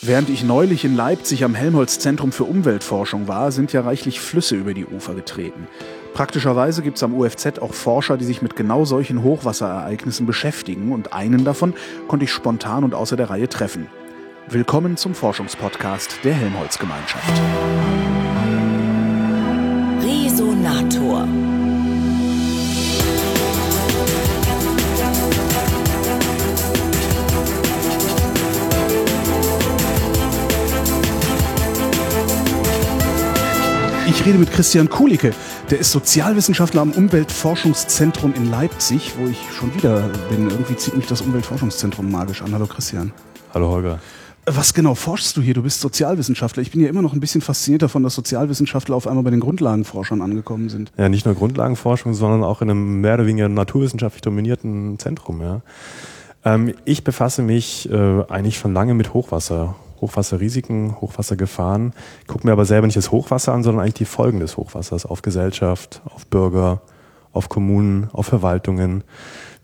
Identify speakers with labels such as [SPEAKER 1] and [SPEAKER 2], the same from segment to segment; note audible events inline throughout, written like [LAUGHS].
[SPEAKER 1] Während ich neulich in Leipzig am Helmholtz-Zentrum für Umweltforschung war, sind ja reichlich Flüsse über die Ufer getreten. Praktischerweise gibt es am UFZ auch Forscher, die sich mit genau solchen Hochwasserereignissen beschäftigen und einen davon konnte ich spontan und außer der Reihe treffen. Willkommen zum Forschungspodcast der Helmholtz-Gemeinschaft.
[SPEAKER 2] Resonator.
[SPEAKER 1] Ich rede mit Christian Kulicke. Der ist Sozialwissenschaftler am Umweltforschungszentrum in Leipzig, wo ich schon wieder bin. Irgendwie zieht mich das Umweltforschungszentrum magisch an. Hallo Christian.
[SPEAKER 3] Hallo Holger.
[SPEAKER 1] Was genau forschst du hier? Du bist Sozialwissenschaftler. Ich bin ja immer noch ein bisschen fasziniert davon, dass Sozialwissenschaftler auf einmal bei den Grundlagenforschern angekommen sind.
[SPEAKER 3] Ja, nicht nur Grundlagenforschung, sondern auch in einem mehr oder weniger naturwissenschaftlich dominierten Zentrum. Ja. Ähm, ich befasse mich äh, eigentlich schon lange mit Hochwasser Hochwasserrisiken, Hochwassergefahren, gucke mir aber selber nicht das Hochwasser an, sondern eigentlich die Folgen des Hochwassers auf Gesellschaft, auf Bürger, auf Kommunen, auf Verwaltungen,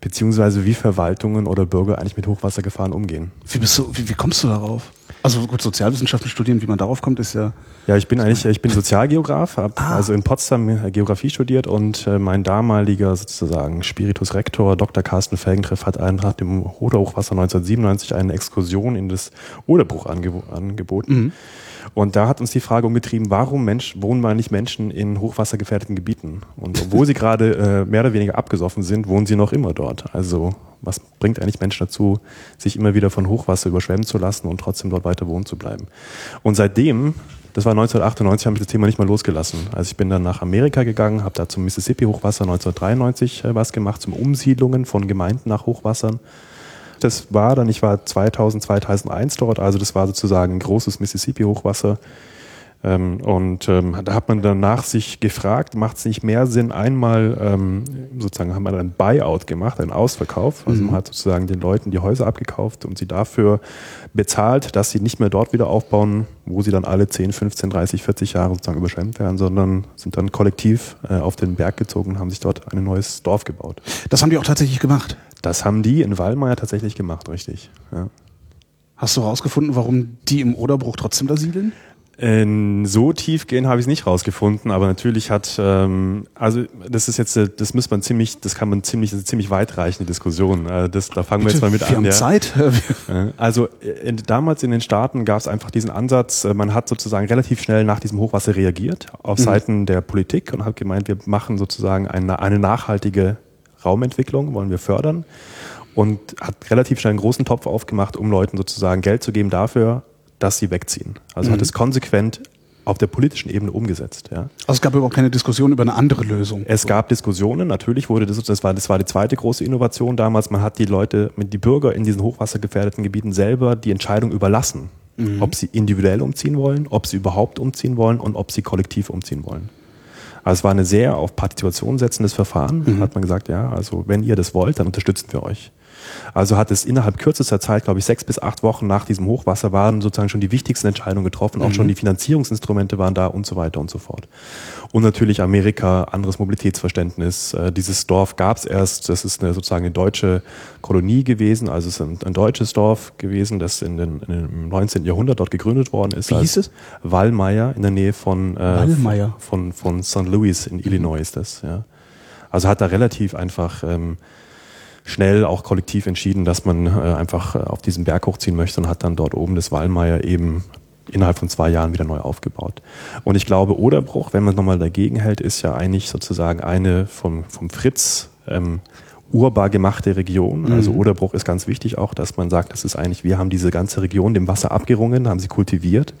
[SPEAKER 3] beziehungsweise wie Verwaltungen oder Bürger eigentlich mit Hochwassergefahren umgehen.
[SPEAKER 1] Wie, bist du, wie, wie kommst du darauf? Also gut, Sozialwissenschaften studieren, wie man darauf kommt, ist ja.
[SPEAKER 3] Ja, ich bin eigentlich, ich bin Sozialgeograf, habe ah. also in Potsdam Geografie studiert und äh, mein damaliger sozusagen Spiritus Rector, Dr. Carsten Felgentreff, hat einen, nach dem Oder-Hochwasser 1997 eine Exkursion in das Oderbruch angeb angeboten. Mhm. Und da hat uns die Frage umgetrieben, warum Mensch, wohnen mal nicht Menschen in hochwassergefährdeten Gebieten? Und obwohl sie gerade äh, mehr oder weniger abgesoffen sind, wohnen sie noch immer dort. Also was bringt eigentlich Menschen dazu, sich immer wieder von Hochwasser überschwemmen zu lassen und trotzdem dort weiter wohnen zu bleiben? Und seitdem das war 1998, habe ich das Thema nicht mal losgelassen. Also ich bin dann nach Amerika gegangen, habe da zum Mississippi-Hochwasser 1993 äh, was gemacht, zum Umsiedlungen von Gemeinden nach Hochwassern. Das war dann, ich war 2000, 2001 dort, also das war sozusagen ein großes Mississippi-Hochwasser. Ähm, und ähm, da hat man danach sich gefragt, macht es nicht mehr Sinn, einmal ähm, sozusagen haben wir ein Buyout gemacht, einen Ausverkauf. Also mhm. man hat sozusagen den Leuten die Häuser abgekauft und sie dafür bezahlt, dass sie nicht mehr dort wieder aufbauen, wo sie dann alle 10, 15, 30, 40 Jahre sozusagen überschwemmt werden, sondern sind dann kollektiv äh, auf den Berg gezogen und haben sich dort ein neues Dorf gebaut.
[SPEAKER 1] Das haben die auch tatsächlich gemacht?
[SPEAKER 3] Das haben die in Wallmeier tatsächlich gemacht, richtig. Ja.
[SPEAKER 1] Hast du herausgefunden, warum die im Oderbruch trotzdem da siedeln?
[SPEAKER 3] In so tief gehen habe ich es nicht rausgefunden, aber natürlich hat, ähm, also das ist jetzt, das muss man ziemlich, das kann man ziemlich, das ist eine ziemlich weitreichende Diskussion. Äh, das, da fangen Bitte, wir jetzt mal mit
[SPEAKER 1] wir
[SPEAKER 3] an.
[SPEAKER 1] Haben ja. Zeit. [LAUGHS]
[SPEAKER 3] also in, damals in den Staaten gab es einfach diesen Ansatz, äh, man hat sozusagen relativ schnell nach diesem Hochwasser reagiert auf mhm. Seiten der Politik und hat gemeint, wir machen sozusagen eine, eine nachhaltige Raumentwicklung, wollen wir fördern und hat relativ schnell einen großen Topf aufgemacht, um Leuten sozusagen Geld zu geben dafür, dass sie wegziehen. Also mhm. hat es konsequent auf der politischen Ebene umgesetzt. Ja.
[SPEAKER 1] Also es gab überhaupt keine Diskussion über eine andere Lösung.
[SPEAKER 3] Es gab Diskussionen, natürlich wurde das, das war, das war die zweite große Innovation damals. Man hat die Leute, die Bürger in diesen hochwassergefährdeten Gebieten selber die Entscheidung überlassen, mhm. ob sie individuell umziehen wollen, ob sie überhaupt umziehen wollen und ob sie kollektiv umziehen wollen. Also es war ein sehr auf Partizipation setzendes Verfahren. Mhm. Hat man gesagt, ja, also wenn ihr das wollt, dann unterstützen wir euch. Also hat es innerhalb kürzester Zeit, glaube ich, sechs bis acht Wochen nach diesem Hochwasser waren sozusagen schon die wichtigsten Entscheidungen getroffen, auch mhm. schon die Finanzierungsinstrumente waren da und so weiter und so fort. Und natürlich Amerika, anderes Mobilitätsverständnis. Äh, dieses Dorf gab es erst, das ist eine, sozusagen eine deutsche Kolonie gewesen, also es ist ein, ein deutsches Dorf gewesen, das in den, im 19. Jahrhundert dort gegründet worden ist.
[SPEAKER 1] Wie hieß es?
[SPEAKER 3] Wallmeier in der Nähe von,
[SPEAKER 1] äh, von,
[SPEAKER 3] von, von St. Louis in Illinois ist das, ja. Also hat da relativ einfach ähm, schnell auch kollektiv entschieden, dass man äh, einfach äh, auf diesen Berg hochziehen möchte und hat dann dort oben das Wallmeier eben innerhalb von zwei Jahren wieder neu aufgebaut. Und ich glaube, Oderbruch, wenn man nochmal dagegen hält, ist ja eigentlich sozusagen eine vom, vom Fritz ähm, urbar gemachte Region. Mhm. Also Oderbruch ist ganz wichtig auch, dass man sagt, das ist eigentlich, wir haben diese ganze Region dem Wasser abgerungen, haben sie kultiviert.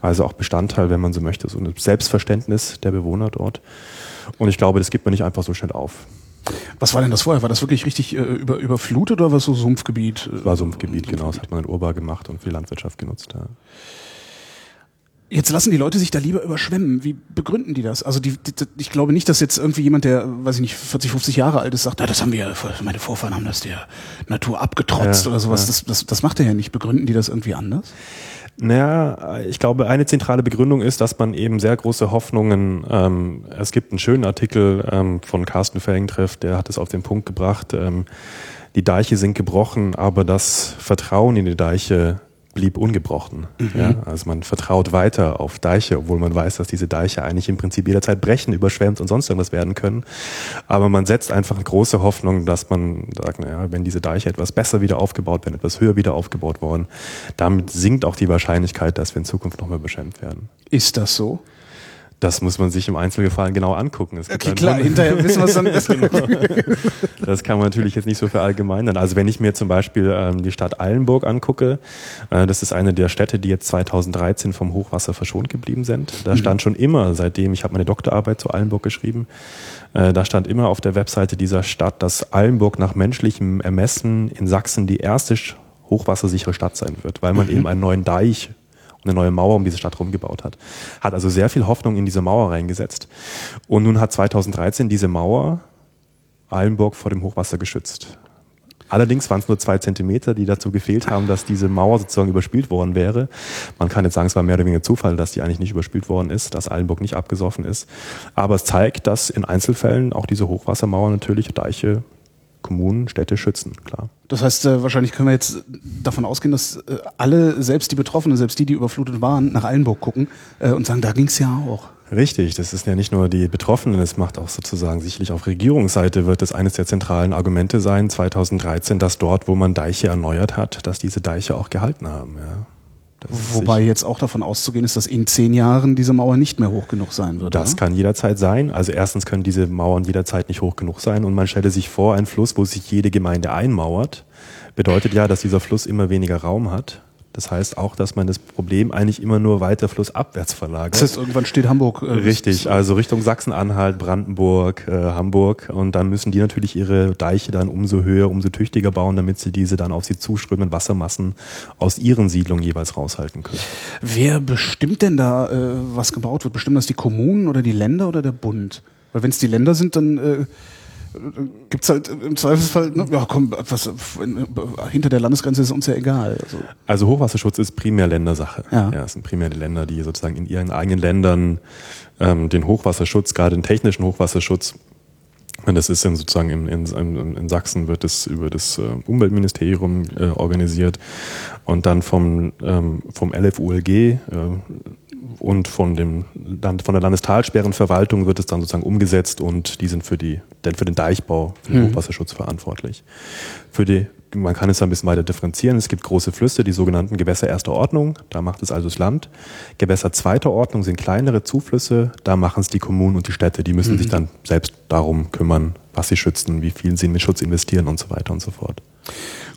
[SPEAKER 3] Also auch Bestandteil, wenn man so möchte, so ein Selbstverständnis der Bewohner dort. Und ich glaube, das gibt man nicht einfach so schnell auf.
[SPEAKER 1] Was war denn das vorher? War das wirklich richtig äh, über, überflutet oder war es so Sumpfgebiet?
[SPEAKER 3] War Sumpfgebiet, genau. Das hat man in Urbar gemacht und für die Landwirtschaft genutzt. Ja.
[SPEAKER 1] Jetzt lassen die Leute sich da lieber überschwemmen. Wie begründen die das? Also die, die, ich glaube nicht, dass jetzt irgendwie jemand, der, weiß ich nicht, 40, 50 Jahre alt ist, sagt, ja, das haben wir, meine Vorfahren haben das der Natur abgetrotzt ja, oder sowas. Ja. Das, das, das macht er ja nicht. Begründen die das irgendwie anders?
[SPEAKER 3] Naja, ich glaube, eine zentrale Begründung ist, dass man eben sehr große Hoffnungen, ähm, es gibt einen schönen Artikel ähm, von Carsten Fellingtreff, der hat es auf den Punkt gebracht, ähm, die Deiche sind gebrochen, aber das Vertrauen in die Deiche blieb ungebrochen. Mhm. Ja, also man vertraut weiter auf Deiche, obwohl man weiß, dass diese Deiche eigentlich im Prinzip jederzeit brechen, überschwemmt und sonst irgendwas werden können. Aber man setzt einfach große Hoffnung, dass man sagt, naja, wenn diese Deiche etwas besser wieder aufgebaut werden, etwas höher wieder aufgebaut worden, damit sinkt auch die Wahrscheinlichkeit, dass wir in Zukunft nochmal überschwemmt werden.
[SPEAKER 1] Ist das so?
[SPEAKER 3] Das muss man sich im Einzelfall genau angucken.
[SPEAKER 1] okay, klar, hinterher wissen wir es dann [LAUGHS] besser.
[SPEAKER 3] das kann man natürlich jetzt nicht so verallgemeinern. Also wenn ich mir zum Beispiel ähm, die Stadt Eilenburg angucke, äh, das ist eine der Städte, die jetzt 2013 vom Hochwasser verschont geblieben sind. Da mhm. stand schon immer, seitdem ich habe meine Doktorarbeit zu Eilenburg geschrieben, äh, da stand immer auf der Webseite dieser Stadt, dass Eilenburg nach menschlichem Ermessen in Sachsen die erste hochwassersichere Stadt sein wird, weil man mhm. eben einen neuen Deich eine neue Mauer um diese Stadt rumgebaut hat. Hat also sehr viel Hoffnung in diese Mauer reingesetzt. Und nun hat 2013 diese Mauer Eilenburg vor dem Hochwasser geschützt. Allerdings waren es nur zwei Zentimeter, die dazu gefehlt haben, dass diese Mauer sozusagen überspielt worden wäre. Man kann jetzt sagen, es war mehr oder weniger Zufall, dass die eigentlich nicht überspielt worden ist, dass Eilenburg nicht abgesoffen ist. Aber es zeigt, dass in Einzelfällen auch diese Hochwassermauer natürlich Deiche Kommunen, Städte schützen, klar.
[SPEAKER 1] Das heißt, äh, wahrscheinlich können wir jetzt davon ausgehen, dass äh, alle, selbst die Betroffenen, selbst die, die überflutet waren, nach Eilenburg gucken äh, und sagen, da ging es ja auch.
[SPEAKER 3] Richtig, das ist ja nicht nur die Betroffenen, es macht auch sozusagen sicherlich auf Regierungsseite wird es eines der zentralen Argumente sein, 2013, dass dort, wo man Deiche erneuert hat, dass diese Deiche auch gehalten haben. Ja.
[SPEAKER 1] Wobei jetzt auch davon auszugehen ist, dass in zehn Jahren diese Mauer nicht mehr hoch genug sein wird.
[SPEAKER 3] Das
[SPEAKER 1] oder?
[SPEAKER 3] kann jederzeit sein. Also erstens können diese Mauern jederzeit nicht hoch genug sein und man stelle sich vor, ein Fluss, wo sich jede Gemeinde einmauert, bedeutet ja, dass dieser Fluss immer weniger Raum hat das heißt auch, dass man das Problem eigentlich immer nur weiter flussabwärts verlagert. Das
[SPEAKER 1] heißt, irgendwann steht Hamburg.
[SPEAKER 3] Äh, Richtig, also Richtung Sachsen-Anhalt, Brandenburg, äh, Hamburg. Und dann müssen die natürlich ihre Deiche dann umso höher, umso tüchtiger bauen, damit sie diese dann auf sie zuströmenden Wassermassen aus ihren Siedlungen jeweils raushalten können.
[SPEAKER 1] Wer bestimmt denn da, äh, was gebaut wird? Bestimmen das die Kommunen oder die Länder oder der Bund? Weil wenn es die Länder sind, dann äh, gibt's halt im Zweifelsfall, ne, ja komm, was hinter der Landesgrenze ist uns ja egal.
[SPEAKER 3] Also, also Hochwasserschutz ist primär Ländersache. Ja. ja, es sind primär die Länder, die sozusagen in ihren eigenen Ländern ähm, den Hochwasserschutz, gerade den technischen Hochwasserschutz, und das ist dann sozusagen in, in, in Sachsen wird es über das äh, Umweltministerium äh, organisiert und dann vom, ähm, vom LFULG äh, und von, dem, von der Landestalsperrenverwaltung wird es dann sozusagen umgesetzt und die sind für, die, denn für den Deichbau, für den mhm. Hochwasserschutz verantwortlich. Für die, man kann es ein bisschen weiter differenzieren. Es gibt große Flüsse, die sogenannten Gewässer erster Ordnung, da macht es also das Land. Gewässer zweiter Ordnung sind kleinere Zuflüsse, da machen es die Kommunen und die Städte. Die müssen mhm. sich dann selbst darum kümmern, was sie schützen, wie viel sie in den Schutz investieren und so weiter und so fort.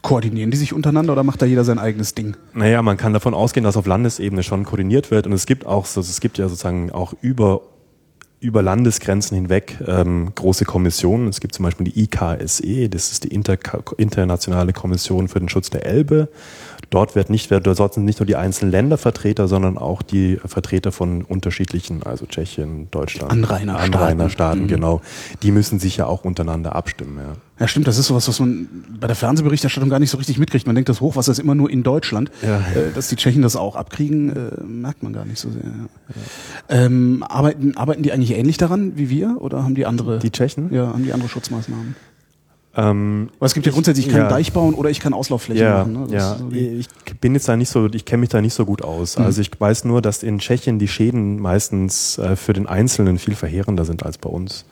[SPEAKER 1] Koordinieren die sich untereinander oder macht da jeder sein eigenes Ding?
[SPEAKER 3] Naja, man kann davon ausgehen, dass auf Landesebene schon koordiniert wird und es gibt auch, so, es gibt ja sozusagen auch über über Landesgrenzen hinweg ähm, große Kommissionen. Es gibt zum Beispiel die IKSE, das ist die Inter Internationale Kommission für den Schutz der Elbe. Dort wird nicht, dort sind nicht nur die einzelnen Ländervertreter, sondern auch die Vertreter von unterschiedlichen, also Tschechien, Deutschland,
[SPEAKER 1] Anrainerstaaten,
[SPEAKER 3] Anrainerstaaten mhm. genau. Die müssen sich ja auch untereinander abstimmen. Ja.
[SPEAKER 1] ja, stimmt. Das ist sowas, was man bei der Fernsehberichterstattung gar nicht so richtig mitkriegt. Man denkt, das Hochwasser ist immer nur in Deutschland. Ja. Äh, dass die Tschechen das auch abkriegen, äh, merkt man gar nicht so sehr. Ja. Ähm, arbeiten, arbeiten die eigentlich ähnlich daran wie wir oder haben die andere?
[SPEAKER 3] Die Tschechen?
[SPEAKER 1] Ja, haben die andere Schutzmaßnahmen? Ähm, Aber es gibt ja grundsätzlich, ich kann ja. Deich bauen oder ich kann Auslaufflächen
[SPEAKER 3] ja,
[SPEAKER 1] machen.
[SPEAKER 3] Ne? Ja, so ich bin jetzt da nicht so, ich kenne mich da nicht so gut aus. Mhm. Also ich weiß nur, dass in Tschechien die Schäden meistens äh, für den Einzelnen viel verheerender sind als bei uns.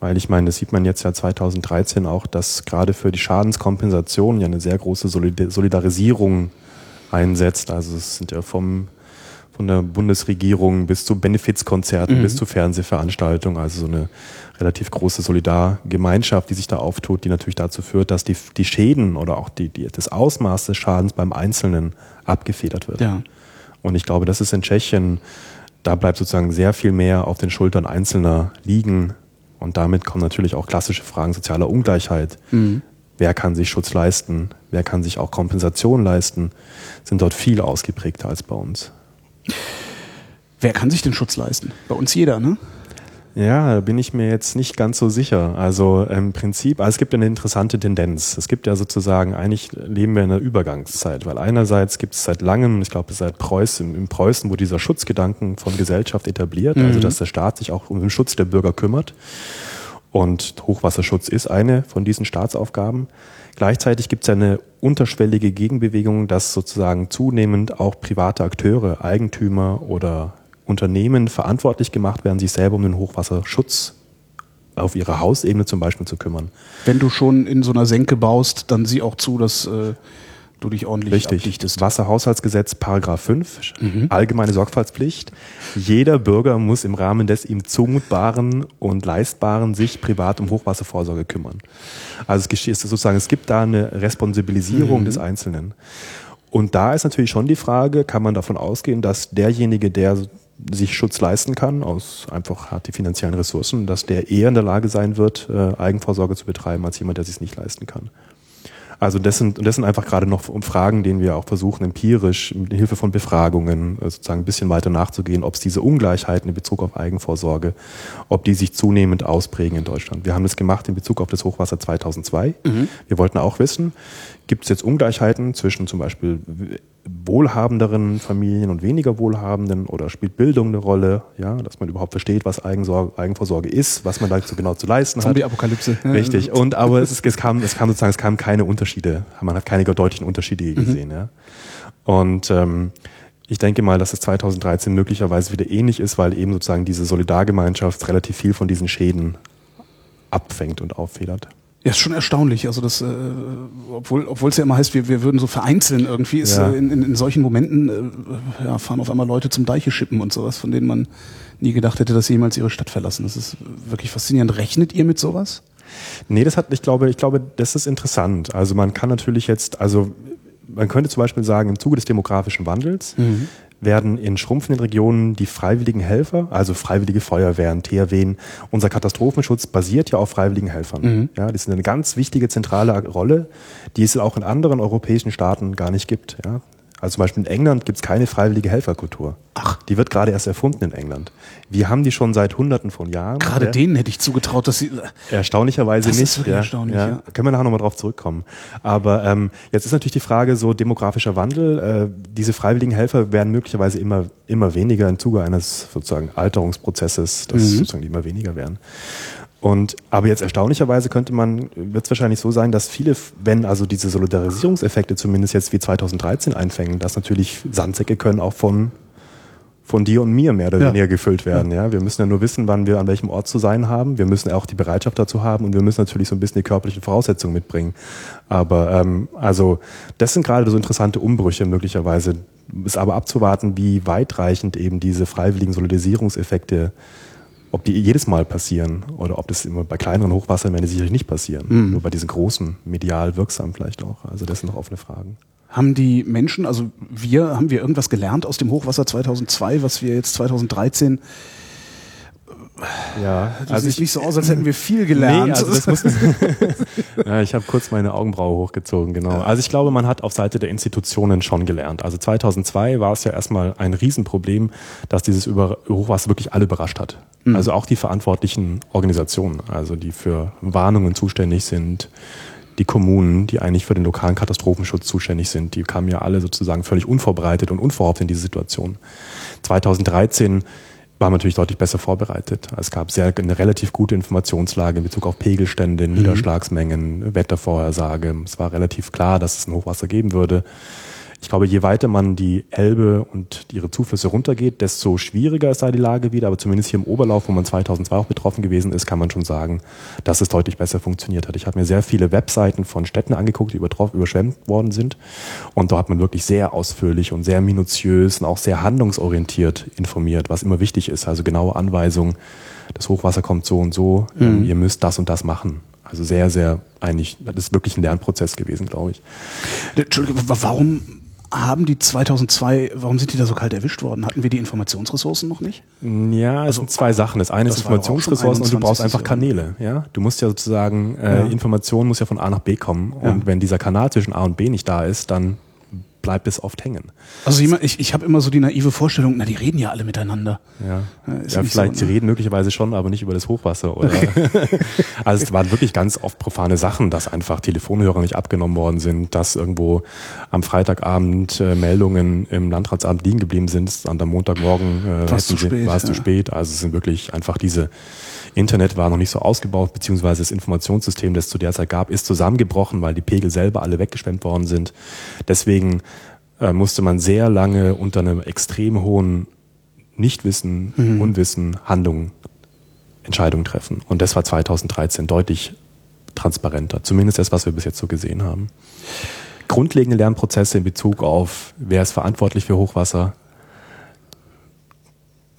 [SPEAKER 3] Weil ich meine, das sieht man jetzt ja 2013 auch, dass gerade für die Schadenskompensation ja eine sehr große Solidarisierung einsetzt. Also es sind ja vom von der Bundesregierung bis zu Benefizkonzerten, mhm. bis zu Fernsehveranstaltungen, also so eine relativ große Solidargemeinschaft, die sich da auftut, die natürlich dazu führt, dass die, die Schäden oder auch die, die, das Ausmaß des Schadens beim Einzelnen abgefedert wird. Ja. Und ich glaube, das ist in Tschechien, da bleibt sozusagen sehr viel mehr auf den Schultern Einzelner liegen. Und damit kommen natürlich auch klassische Fragen sozialer Ungleichheit. Mhm. Wer kann sich Schutz leisten? Wer kann sich auch Kompensation leisten? Sind dort viel ausgeprägter als bei uns.
[SPEAKER 1] Wer kann sich den Schutz leisten? Bei uns jeder, ne?
[SPEAKER 3] Ja, da bin ich mir jetzt nicht ganz so sicher. Also im Prinzip, also es gibt eine interessante Tendenz. Es gibt ja sozusagen, eigentlich leben wir in einer Übergangszeit, weil einerseits gibt es seit langem, ich glaube seit Preußen, in Preußen, wo dieser Schutzgedanken von Gesellschaft etabliert, also mhm. also dass der Staat sich auch um den Schutz der Bürger kümmert. Und Hochwasserschutz ist eine von diesen Staatsaufgaben. Gleichzeitig gibt es ja eine unterschwellige Gegenbewegung, dass sozusagen zunehmend auch private Akteure, Eigentümer oder Unternehmen verantwortlich gemacht werden, sich selber um den Hochwasserschutz auf ihrer Hausebene zum Beispiel zu kümmern.
[SPEAKER 1] Wenn du schon in so einer Senke baust, dann sieh auch zu, dass äh, du dich ordentlich
[SPEAKER 3] Richtig.
[SPEAKER 1] abdichtest.
[SPEAKER 3] Wasserhaushaltsgesetz, Paragraph 5, allgemeine Sorgfaltspflicht. Jeder Bürger muss im Rahmen des ihm zumutbaren und leistbaren sich privat um Hochwasservorsorge kümmern. Also es geschieht sozusagen, es gibt da eine Responsibilisierung des Einzelnen. Und da ist natürlich schon die Frage, kann man davon ausgehen, dass derjenige, der sich Schutz leisten kann, aus einfach hat die finanziellen Ressourcen, dass der eher in der Lage sein wird, äh, Eigenvorsorge zu betreiben, als jemand, der sich nicht leisten kann. Also das sind, das sind einfach gerade noch Fragen, denen wir auch versuchen, empirisch mit Hilfe von Befragungen äh, sozusagen ein bisschen weiter nachzugehen, ob es diese Ungleichheiten in Bezug auf Eigenvorsorge, ob die sich zunehmend ausprägen in Deutschland. Wir haben das gemacht in Bezug auf das Hochwasser 2002. Wir wollten auch wissen, gibt es jetzt Ungleichheiten zwischen zum Beispiel wohlhabenderen Familien und weniger wohlhabenden oder spielt Bildung eine Rolle, ja, dass man überhaupt versteht, was Eigensorge, Eigenvorsorge ist, was man da so genau zu leisten hat.
[SPEAKER 1] Zombie-Apokalypse.
[SPEAKER 3] Richtig. Und aber es, ist, es kam, es kam sozusagen, es kamen keine Unterschiede. Man hat keine deutlichen Unterschiede gesehen. Ja. Und ähm, ich denke mal, dass es 2013 möglicherweise wieder ähnlich ist, weil eben sozusagen diese Solidargemeinschaft relativ viel von diesen Schäden abfängt und auffedert.
[SPEAKER 1] Ja, ist schon erstaunlich. Also das, äh, obwohl obwohl es ja immer heißt, wir, wir würden so vereinzeln irgendwie, ist
[SPEAKER 3] Ja.
[SPEAKER 1] äh, in, in, in solchen Momenten äh, ja, fahren auf einmal Leute zum Deiche schippen und sowas, von denen man nie gedacht hätte, dass sie jemals ihre Stadt verlassen. Das ist wirklich faszinierend. Rechnet ihr mit sowas?
[SPEAKER 3] Nee, das hat, ich glaube, ich glaube, das ist interessant. Also man kann natürlich jetzt, also man könnte zum Beispiel sagen, im Zuge des demografischen Wandels werden in schrumpfenden Regionen die freiwilligen Helfer, also freiwillige Feuerwehren, THWen, unser Katastrophenschutz basiert ja auf freiwilligen Helfern. Ja, das ist eine ganz wichtige zentrale Rolle, die es auch in anderen europäischen Staaten gar nicht gibt. Ja. Also zum Beispiel in England gibt es keine freiwillige Helferkultur.
[SPEAKER 1] Ach.
[SPEAKER 3] Die wird gerade erst erfunden in England. Wir haben die schon seit Hunderten von Jahren.
[SPEAKER 1] Gerade
[SPEAKER 3] ja.
[SPEAKER 1] denen hätte ich zugetraut, dass sie.
[SPEAKER 3] Erstaunlicherweise
[SPEAKER 1] Das ist
[SPEAKER 3] nicht.
[SPEAKER 1] wirklich
[SPEAKER 3] ja,
[SPEAKER 1] erstaunlich,
[SPEAKER 3] ja.
[SPEAKER 1] ja.
[SPEAKER 3] Können wir nachher nochmal drauf zurückkommen. Aber ähm, jetzt ist natürlich die Frage, so demografischer Wandel, äh, diese freiwilligen Helfer werden möglicherweise immer, immer weniger im Zuge eines sozusagen Alterungsprozesses, dass
[SPEAKER 1] Mhm.
[SPEAKER 3] sozusagen die immer weniger werden. Und aber jetzt erstaunlicherweise könnte man, wird es wahrscheinlich so sein, dass viele, wenn also diese Solidarisierungseffekte zumindest jetzt wie 2013 einfängen, dass natürlich Sandsäcke können auch von von dir und mir mehr oder
[SPEAKER 1] Ja.
[SPEAKER 3] weniger gefüllt werden. Ja. wir müssen ja nur wissen, wann wir an welchem Ort zu sein haben. Wir müssen auch die Bereitschaft dazu haben und wir müssen natürlich so ein bisschen die körperlichen Voraussetzungen mitbringen. Aber ähm, also das sind gerade so interessante Umbrüche möglicherweise. Ist aber abzuwarten, wie weitreichend eben diese freiwilligen Solidarisierungseffekte, ob die jedes Mal passieren oder ob das immer bei kleineren Hochwassern werden die sicherlich nicht passieren.
[SPEAKER 1] Mhm.
[SPEAKER 3] Nur bei diesen großen, medial wirksam vielleicht auch. Also das sind noch offene Fragen.
[SPEAKER 1] Haben die Menschen, also wir, haben wir irgendwas gelernt aus dem Hochwasser 2002, was wir jetzt 2013,
[SPEAKER 3] Ja,
[SPEAKER 1] das sieht nicht so aus, als hätten wir viel gelernt.
[SPEAKER 3] Nee, also muss, [LAUGHS] ja, ich habe kurz meine Augenbraue hochgezogen, genau. Also ich glaube, man hat auf Seite der Institutionen schon gelernt. Also 2002 war es ja erstmal ein Riesenproblem, dass dieses Über Hochwasser wirklich alle überrascht hat. Also auch die verantwortlichen Organisationen, also die für Warnungen zuständig sind, die Kommunen, die eigentlich für den lokalen Katastrophenschutz zuständig sind, die kamen ja alle sozusagen völlig unvorbereitet und unverhofft in diese Situation. 2013 war man natürlich deutlich besser vorbereitet. Es gab sehr eine relativ gute Informationslage in Bezug auf Pegelstände, Niederschlagsmengen, Wettervorhersage. Es war relativ klar, dass es ein Hochwasser geben würde. Ich glaube, je weiter man die Elbe und ihre Zuflüsse runtergeht, desto schwieriger ist da die Lage wieder. Aber zumindest hier im Oberlauf, wo man 2002 auch betroffen gewesen ist, kann man schon sagen, dass es deutlich besser funktioniert hat. Ich habe mir sehr viele Webseiten von Städten angeguckt, die überschwemmt worden sind. Und da hat man wirklich sehr ausführlich und sehr minutiös und auch sehr handlungsorientiert informiert, was immer wichtig ist. Also genaue Anweisungen, das Hochwasser kommt so und so, ähm, ihr müsst das und das machen. Also sehr, sehr eigentlich, das ist wirklich ein Lernprozess gewesen, glaube ich.
[SPEAKER 1] Entschuldigung, wa- warum haben die 2002, warum sind die da so kalt erwischt worden? Hatten wir die Informationsressourcen noch nicht?
[SPEAKER 3] Ja, es sind zwei Sachen. Das eine
[SPEAKER 1] das
[SPEAKER 3] ist Informationsressourcen und du brauchst
[SPEAKER 1] 21.
[SPEAKER 3] einfach Kanäle. Ja, du musst ja sozusagen äh,
[SPEAKER 1] Ja.
[SPEAKER 3] Information muss ja von A nach B kommen
[SPEAKER 1] Ja.
[SPEAKER 3] und wenn dieser Kanal zwischen A und B nicht da ist, dann bleibt es oft hängen.
[SPEAKER 1] Also ich, ich habe immer so die naive Vorstellung, na, die reden ja alle miteinander.
[SPEAKER 3] Ja, ja vielleicht so, ne? reden möglicherweise schon, aber nicht über das Hochwasser. Oder [LAUGHS] also es waren wirklich ganz oft profane Sachen, dass einfach Telefonhörer nicht abgenommen worden sind, dass irgendwo am Freitagabend äh, Meldungen im Landratsamt liegen geblieben sind, an am Montagmorgen äh, war es zu spät. Ja. zu spät. Also es sind wirklich einfach diese Internet war noch nicht so ausgebaut, beziehungsweise das Informationssystem, das es zu der Zeit gab, ist zusammengebrochen, weil die Pegel selber alle weggeschwemmt worden sind. Deswegen äh, musste man sehr lange unter einem extrem hohen Nichtwissen, mhm. Unwissen, Handlungen, Entscheidungen treffen. Und das war 2013 deutlich transparenter. Zumindest das, was wir bis jetzt so gesehen haben. Grundlegende Lernprozesse in Bezug auf, wer ist verantwortlich für Hochwasser,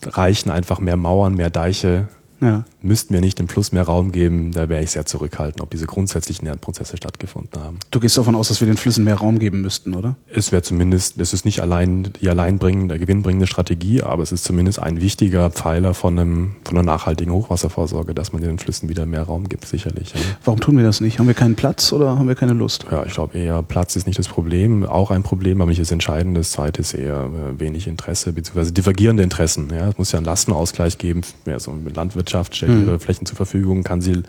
[SPEAKER 3] reichen einfach mehr Mauern, mehr Deiche, ja. müssten wir nicht dem Fluss mehr Raum geben, da wäre ich sehr zurückhaltend, ob diese grundsätzlichen Lernprozesse stattgefunden haben.
[SPEAKER 1] Du gehst davon aus, dass wir den Flüssen mehr Raum geben müssten, oder?
[SPEAKER 3] Es wäre zumindest, es ist nicht allein die alleinbringende, gewinnbringende Strategie, aber es ist zumindest ein wichtiger Pfeiler von, einem, von einer nachhaltigen Hochwasservorsorge, dass man den Flüssen wieder mehr Raum gibt, sicherlich.
[SPEAKER 1] Warum tun wir das nicht? Haben wir keinen Platz oder haben wir keine Lust?
[SPEAKER 3] Ja, ich glaube eher, Platz ist nicht das Problem, auch ein Problem, aber nicht das Entscheidende. Das zweite ist eher äh, wenig Interesse, beziehungsweise divergierende Interessen. Ja, es muss ja einen Lastenausgleich geben, mehr so mit Landwirtschaft stellt mhm. ihre Flächen zur Verfügung, kann sie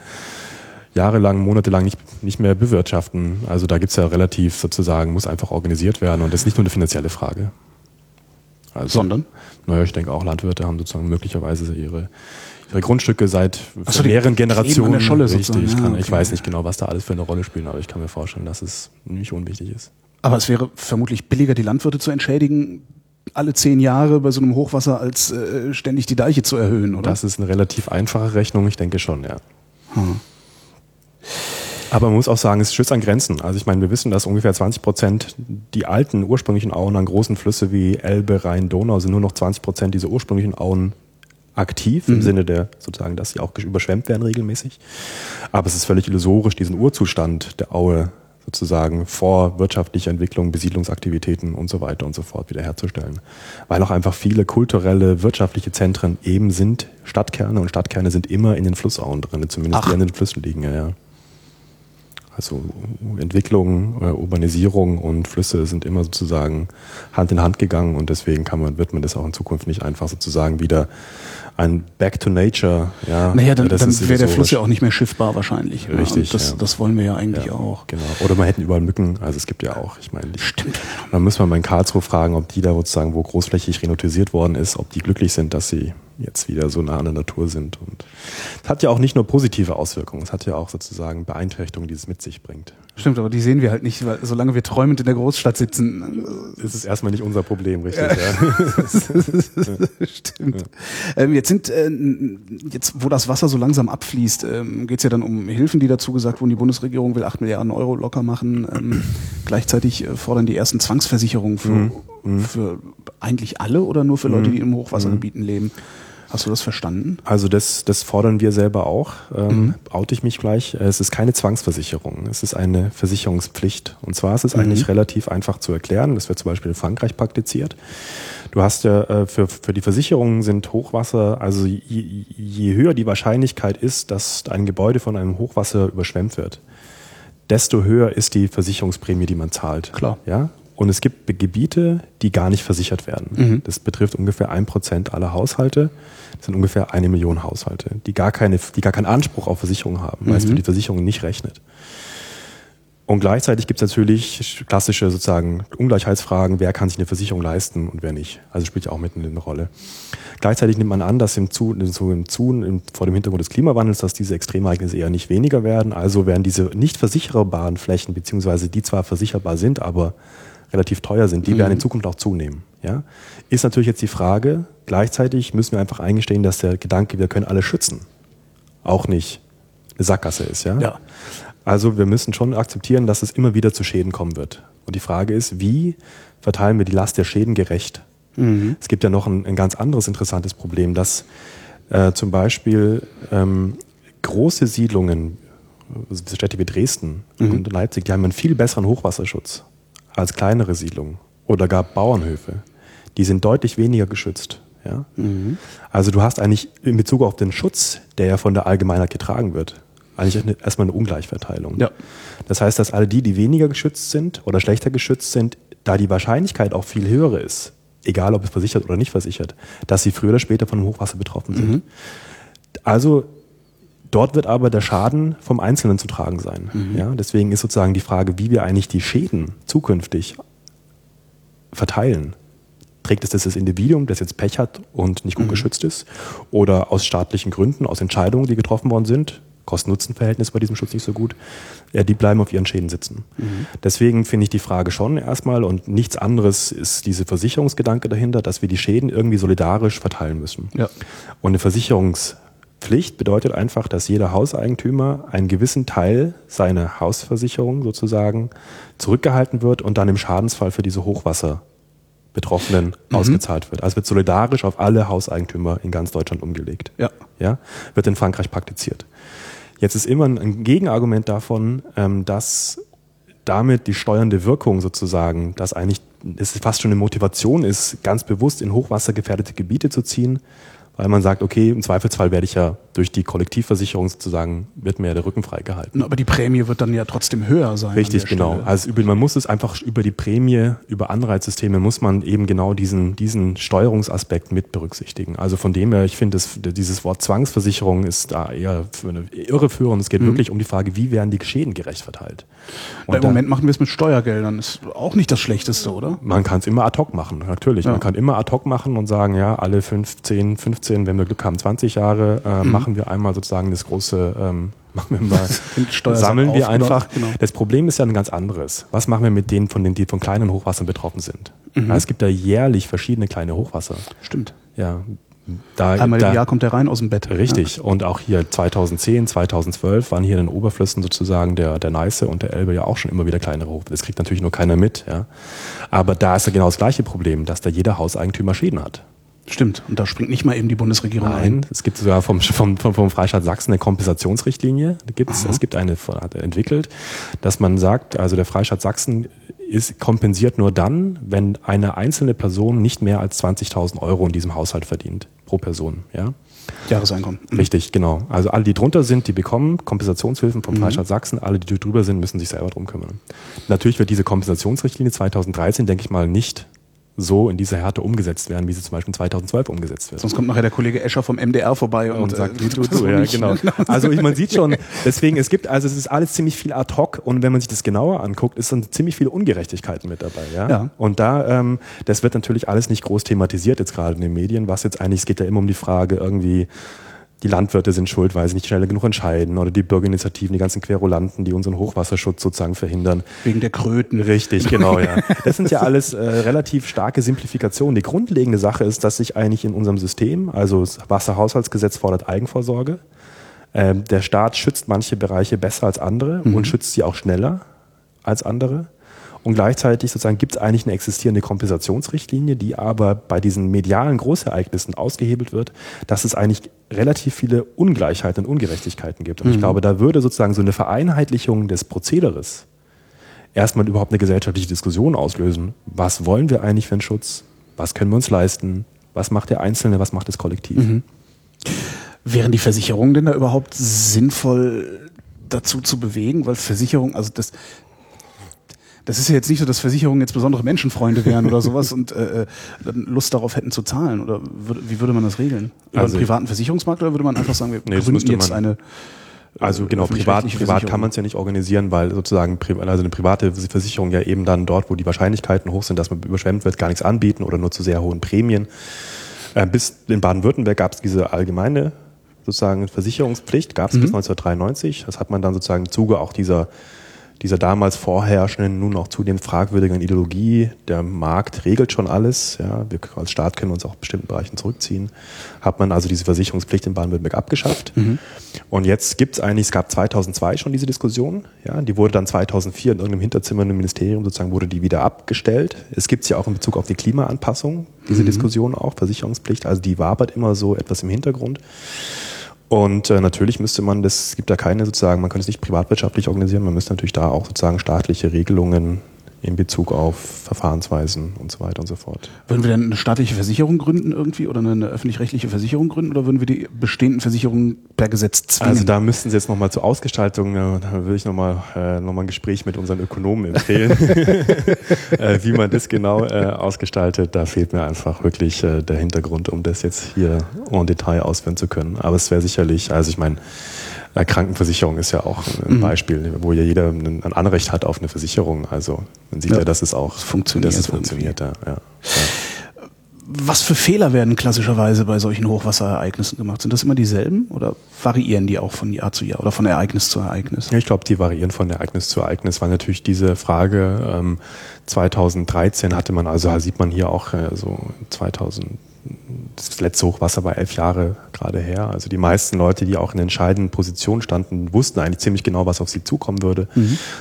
[SPEAKER 3] jahrelang, monatelang nicht, nicht mehr bewirtschaften. Also da gibt's ja relativ sozusagen, muss einfach organisiert werden und das ist nicht nur eine finanzielle Frage.
[SPEAKER 1] Also, Sondern?
[SPEAKER 3] Naja, ich denke auch Landwirte haben sozusagen möglicherweise ihre, ihre Grundstücke seit so, mehreren Generationen.
[SPEAKER 1] Scholle
[SPEAKER 3] richtig. Ich, kann, ja, okay. ich weiß nicht genau, was da alles für eine Rolle spielt, aber ich kann mir vorstellen, dass es nicht unwichtig ist.
[SPEAKER 1] Aber es wäre vermutlich billiger, die Landwirte zu entschädigen, alle zehn Jahre bei so einem Hochwasser, als äh, ständig die Deiche zu erhöhen, oder?
[SPEAKER 3] Das ist eine relativ einfache Rechnung, ich denke schon, ja. Hm. Aber man muss auch sagen, es stößt an Grenzen. Also ich meine, wir wissen, dass ungefähr 20 Prozent die alten ursprünglichen Auen an großen Flüsse wie Elbe, Rhein, Donau sind nur noch 20 Prozent dieser ursprünglichen Auen aktiv, mhm. im Sinne der sozusagen, dass sie auch überschwemmt werden regelmäßig. Aber es ist völlig illusorisch, diesen Urzustand der Aue sozusagen vor wirtschaftlicher Entwicklung, Besiedlungsaktivitäten und so weiter und so fort wiederherzustellen. Weil auch einfach viele kulturelle, wirtschaftliche Zentren eben sind Stadtkerne und Stadtkerne sind immer in den Flussauen drin, zumindest Ach. die an den Flüssen liegen, ja, ja. Also Entwicklung, äh, Urbanisierung und Flüsse sind immer sozusagen Hand in Hand gegangen und deswegen kann man, wird man das auch in Zukunft nicht einfach sozusagen wieder ein Back to Nature. Ja,
[SPEAKER 1] naja, dann, dann wäre der Fluss ja auch nicht mehr schiffbar wahrscheinlich.
[SPEAKER 3] Richtig.
[SPEAKER 1] Ja, das,
[SPEAKER 3] ja.
[SPEAKER 1] das wollen wir ja eigentlich
[SPEAKER 3] ja,
[SPEAKER 1] auch.
[SPEAKER 3] Genau. Oder man hätten überall Mücken. Also es gibt ja auch, ich meine,
[SPEAKER 1] stimmt.
[SPEAKER 3] Dann muss man mal in Karlsruhe fragen, ob die da sozusagen, wo großflächig renotisiert worden ist, ob die glücklich sind, dass sie jetzt wieder so nah an der Natur sind. Und es hat ja auch nicht nur positive Auswirkungen, es hat ja auch sozusagen Beeinträchtigungen, die es mit sich bringt.
[SPEAKER 1] Stimmt, aber die sehen wir halt nicht, weil solange wir träumend in der Großstadt sitzen.
[SPEAKER 3] Ist es erstmal nicht unser Problem, richtig? Ja.
[SPEAKER 1] ja. [LAUGHS] Stimmt. Ja. Ähm, jetzt sind, äh, jetzt wo das Wasser so langsam abfließt, ähm, geht es ja dann um Hilfen, die dazu gesagt wurden. Die Bundesregierung will 8 Milliarden Euro locker machen. Ähm, gleichzeitig äh, fordern die ersten Zwangsversicherungen für, mhm. Mhm. für eigentlich alle oder nur für Leute, mhm. die im Hochwassergebieten mhm. leben. Hast du das verstanden?
[SPEAKER 3] Also das, das fordern wir selber auch. Ähm, mhm. Oute ich mich gleich. Es ist keine Zwangsversicherung. Es ist eine Versicherungspflicht. Und zwar ist es mhm. eigentlich relativ einfach zu erklären. Das wird zum Beispiel in Frankreich praktiziert. Du hast ja äh, für, für die Versicherungen sind Hochwasser, also je, je höher die Wahrscheinlichkeit ist, dass ein Gebäude von einem Hochwasser überschwemmt wird, desto höher ist die Versicherungsprämie, die man zahlt.
[SPEAKER 1] Klar.
[SPEAKER 3] Ja? Und es gibt Gebiete, die gar nicht versichert werden. Mhm. Das betrifft ungefähr ein Prozent aller Haushalte. Das sind ungefähr eine Million Haushalte, die gar, keine, die gar keinen Anspruch auf Versicherung haben, weil es für mhm. die Versicherung nicht rechnet. Und gleichzeitig gibt es natürlich klassische sozusagen Ungleichheitsfragen, wer kann sich eine Versicherung leisten und wer nicht. Also spielt ja auch mitten eine Rolle. Gleichzeitig nimmt man an, dass im Zu, im Zu vor dem Hintergrund des Klimawandels, dass diese Extremereignisse eher nicht weniger werden. Also werden diese nicht versicherbaren Flächen, beziehungsweise die zwar versicherbar sind, aber relativ teuer sind, die mhm. werden in Zukunft auch zunehmen. Ja? Ist natürlich jetzt die Frage, gleichzeitig müssen wir einfach eingestehen, dass der Gedanke, wir können alle schützen, auch nicht eine Sackgasse ist. Ja?
[SPEAKER 1] ja.
[SPEAKER 3] Also wir müssen schon akzeptieren, dass es immer wieder zu Schäden kommen wird. Und die Frage ist, wie verteilen wir die Last der Schäden gerecht? Mhm. Es gibt ja noch ein, ein ganz anderes interessantes Problem, dass äh, zum Beispiel ähm, große Siedlungen, also Städte wie Dresden mhm. und Leipzig, die haben einen viel besseren Hochwasserschutz als kleinere Siedlungen oder gar Bauernhöfe. Die sind deutlich weniger geschützt. Ja? Mhm. Also du hast eigentlich in Bezug auf den Schutz, der ja von der Allgemeinheit getragen wird, eigentlich erstmal eine Ungleichverteilung.
[SPEAKER 1] Ja.
[SPEAKER 3] Das heißt, dass alle die, die weniger geschützt sind oder schlechter geschützt sind, da die Wahrscheinlichkeit auch viel höher ist, egal ob es versichert oder nicht versichert, dass sie früher oder später von einem Hochwasser betroffen sind. Mhm. Also dort wird aber der Schaden vom Einzelnen zu tragen sein. Mhm. Ja, deswegen ist sozusagen die Frage, wie wir eigentlich die Schäden zukünftig verteilen. Trägt es das das Individuum, das jetzt Pech hat und nicht gut mhm. geschützt ist? Oder aus staatlichen Gründen, aus Entscheidungen, die getroffen worden sind, Kosten-Nutzen-Verhältnis bei diesem Schutz nicht so gut, ja, die bleiben auf ihren Schäden sitzen. Mhm. Deswegen finde ich die Frage schon erstmal und nichts anderes ist diese Versicherungsgedanke dahinter, dass wir die Schäden irgendwie solidarisch verteilen müssen. Ja. Und eine Versicherungspflicht bedeutet einfach, dass jeder Hauseigentümer einen gewissen Teil seiner Hausversicherung sozusagen zurückgehalten wird und dann im Schadensfall für diese Hochwasser Betroffenen mhm. ausgezahlt wird. Also wird solidarisch auf alle Hauseigentümer in ganz Deutschland umgelegt. Ja. Ja. Wird in Frankreich praktiziert. Jetzt ist immer ein Gegenargument davon, ähm, dass damit die steuernde Wirkung sozusagen, dass eigentlich es fast schon eine Motivation ist, ganz bewusst in hochwassergefährdete Gebiete zu ziehen, weil man sagt, okay, im Zweifelsfall werde ich ja durch die Kollektivversicherung sozusagen, wird mir ja der Rücken freigehalten.
[SPEAKER 1] Aber die Prämie wird dann ja trotzdem höher sein.
[SPEAKER 3] Richtig, genau. Stelle. Also über, man muss es einfach über die Prämie, über Anreizsysteme muss man eben genau diesen, diesen Steuerungsaspekt mit berücksichtigen. Also von dem her, ich finde, dieses Wort Zwangsversicherung ist da eher für eine irreführend. Es geht mhm. wirklich um die Frage, wie werden die Schäden gerecht verteilt.
[SPEAKER 1] Und Im Moment machen wir es mit Steuergeldern. Ist auch nicht das Schlechteste, oder?
[SPEAKER 3] Man kann es immer ad hoc machen, natürlich. Ja. Man kann immer ad hoc machen und sagen, ja, alle 15, 15, wenn wir Glück haben, 20 Jahre äh, mhm machen wir einmal sozusagen das große, ähm, [LAUGHS] machen wir mal, [LAUGHS] sammeln wir einfach. Genau. Das Problem ist ja ein ganz anderes. Was machen wir mit denen, von denen, die von kleinen Hochwassern betroffen sind? Mhm. Ja, es gibt ja jährlich verschiedene kleine Hochwasser.
[SPEAKER 1] Stimmt.
[SPEAKER 3] Ja.
[SPEAKER 1] Da, Einmal da, im Jahr kommt der rein aus dem Bett.
[SPEAKER 3] Richtig. Ja. Und auch hier 2010, 2012 waren hier in den Oberflüssen sozusagen der, der Neiße und der Elbe ja auch schon immer wieder kleinere Hochwasser. Das kriegt natürlich nur keiner mit. Ja. Aber da ist ja genau das gleiche Problem, dass da jeder Hauseigentümer Schäden hat.
[SPEAKER 1] Stimmt, und da springt nicht mal eben die Bundesregierung Nein, ein.
[SPEAKER 3] Es gibt sogar vom, vom, vom Freistaat Sachsen eine Kompensationsrichtlinie. Gibt's, es gibt eine entwickelt, dass man sagt, also der Freistaat Sachsen ist kompensiert nur dann, wenn eine einzelne Person nicht mehr als 20.000 Euro in diesem Haushalt verdient pro Person. Ja?
[SPEAKER 1] Jahreseinkommen.
[SPEAKER 3] Mhm. Richtig, genau. Also alle, die drunter sind, die bekommen Kompensationshilfen vom mhm. Freistaat Sachsen. Alle, die drüber sind, müssen sich selber drum kümmern. Natürlich wird diese Kompensationsrichtlinie 2013, denke ich mal, nicht so in dieser Härte umgesetzt werden, wie sie zum Beispiel 2012 umgesetzt wird.
[SPEAKER 1] Sonst kommt nachher der Kollege Escher vom MDR vorbei und, und sagt, äh, wie du, du,
[SPEAKER 3] ja, genau. [LAUGHS] Also man sieht schon, deswegen, es gibt, also es ist alles ziemlich viel ad hoc und wenn man sich das genauer anguckt, ist dann ziemlich viele Ungerechtigkeiten mit dabei. Ja? ja. Und da, ähm, das wird natürlich alles nicht groß thematisiert jetzt gerade in den Medien, was jetzt eigentlich, es geht ja immer um die Frage irgendwie, die Landwirte sind schuld, weil sie nicht schnell genug entscheiden oder die Bürgerinitiativen, die ganzen Querulanten, die unseren Hochwasserschutz sozusagen verhindern.
[SPEAKER 1] Wegen der Kröten.
[SPEAKER 3] Richtig, genau, ja. [LAUGHS] Das sind ja alles äh, relativ starke Simplifikationen. Die grundlegende Sache ist, dass sich eigentlich in unserem System, also das Wasserhaushaltsgesetz fordert Eigenvorsorge. Ähm, der Staat schützt manche Bereiche besser als andere mhm. und schützt sie auch schneller als andere. Und gleichzeitig sozusagen gibt es eigentlich eine existierende Kompensationsrichtlinie, die aber bei diesen medialen Großereignissen ausgehebelt wird, dass es eigentlich relativ viele Ungleichheiten und Ungerechtigkeiten gibt. Und mhm. ich glaube, da würde sozusagen so eine Vereinheitlichung des Prozederes erstmal überhaupt eine gesellschaftliche Diskussion auslösen. Was wollen wir eigentlich für einen Schutz? Was können wir uns leisten? Was macht der Einzelne? Was macht das Kollektiv? Mhm.
[SPEAKER 1] Wären die Versicherungen denn da überhaupt sinnvoll dazu zu bewegen? Weil Versicherung, also das, das ist ja jetzt nicht so, dass Versicherungen jetzt besondere Menschenfreunde wären oder sowas und äh, äh Lust darauf hätten zu zahlen. Oder wie würde man das regeln? Über also, einen privaten Versicherungsmarkt oder würde man einfach sagen, wir nee, gründen jetzt eine
[SPEAKER 3] äh, also genau, privat, privat kann man es ja nicht organisieren, weil sozusagen also eine private Versicherung ja eben dann dort, wo die Wahrscheinlichkeiten hoch sind, dass man überschwemmt wird, gar nichts anbieten oder nur zu sehr hohen Prämien. Äh, bis in Baden-Württemberg gab es diese allgemeine sozusagen Versicherungspflicht, gab es mhm. bis 1993. Das hat man dann sozusagen im Zuge auch dieser dieser damals vorherrschenden, nun auch zudem fragwürdigen Ideologie, der Markt regelt schon alles, ja, wir als Staat können uns auch bestimmten Bereichen zurückziehen, hat man also diese Versicherungspflicht in Baden-Württemberg abgeschafft. Mhm. Und jetzt gibt es eigentlich, es gab 2002 schon diese Diskussion, ja, die wurde dann 2004 in irgendeinem Hinterzimmer im Ministerium sozusagen wurde die wieder abgestellt. Es gibt es ja auch in Bezug auf die Klimaanpassung, diese mhm. Diskussion auch, Versicherungspflicht, also die wabert immer so etwas im Hintergrund. Und äh, natürlich müsste man das, gibt da keine sozusagen, man könnte es nicht privatwirtschaftlich organisieren, man müsste natürlich da auch sozusagen staatliche Regelungen in Bezug auf Verfahrensweisen und so weiter und so fort.
[SPEAKER 1] Würden wir denn eine staatliche Versicherung gründen irgendwie oder eine öffentlich-rechtliche Versicherung gründen oder würden wir die bestehenden Versicherungen per Gesetz zwingen?
[SPEAKER 3] Also da müssten Sie jetzt nochmal zur Ausgestaltung, da würde ich nochmal äh, noch mal ein Gespräch mit unseren Ökonomen empfehlen, [LAUGHS] [LAUGHS] äh, wie man das genau äh, ausgestaltet. Da fehlt mir einfach wirklich äh, der Hintergrund, um das jetzt hier en Detail ausführen zu können. Aber es wäre sicherlich, also ich meine, Krankenversicherung ist ja auch ein
[SPEAKER 1] Mhm.
[SPEAKER 3] Beispiel, wo ja jeder ein Anrecht hat auf eine Versicherung. Also man sieht ja,
[SPEAKER 1] Ja.
[SPEAKER 3] dass es auch
[SPEAKER 1] funktioniert
[SPEAKER 3] Dass es funktioniert, ja. ja.
[SPEAKER 1] Was für Fehler werden klassischerweise bei solchen Hochwasserereignissen gemacht? Sind das immer dieselben oder variieren die auch von Jahr zu Jahr oder von Ereignis zu Ereignis?
[SPEAKER 3] Ja, ich glaube, die variieren von Ereignis zu Ereignis, weil natürlich diese Frage ähm, 2013 hatte man, also sieht man hier auch äh, so 2000, das letzte Hochwasser war elf Jahre gerade her. Also die meisten Leute, die auch in entscheidenden Positionen standen, wussten eigentlich ziemlich genau, was auf sie zukommen würde.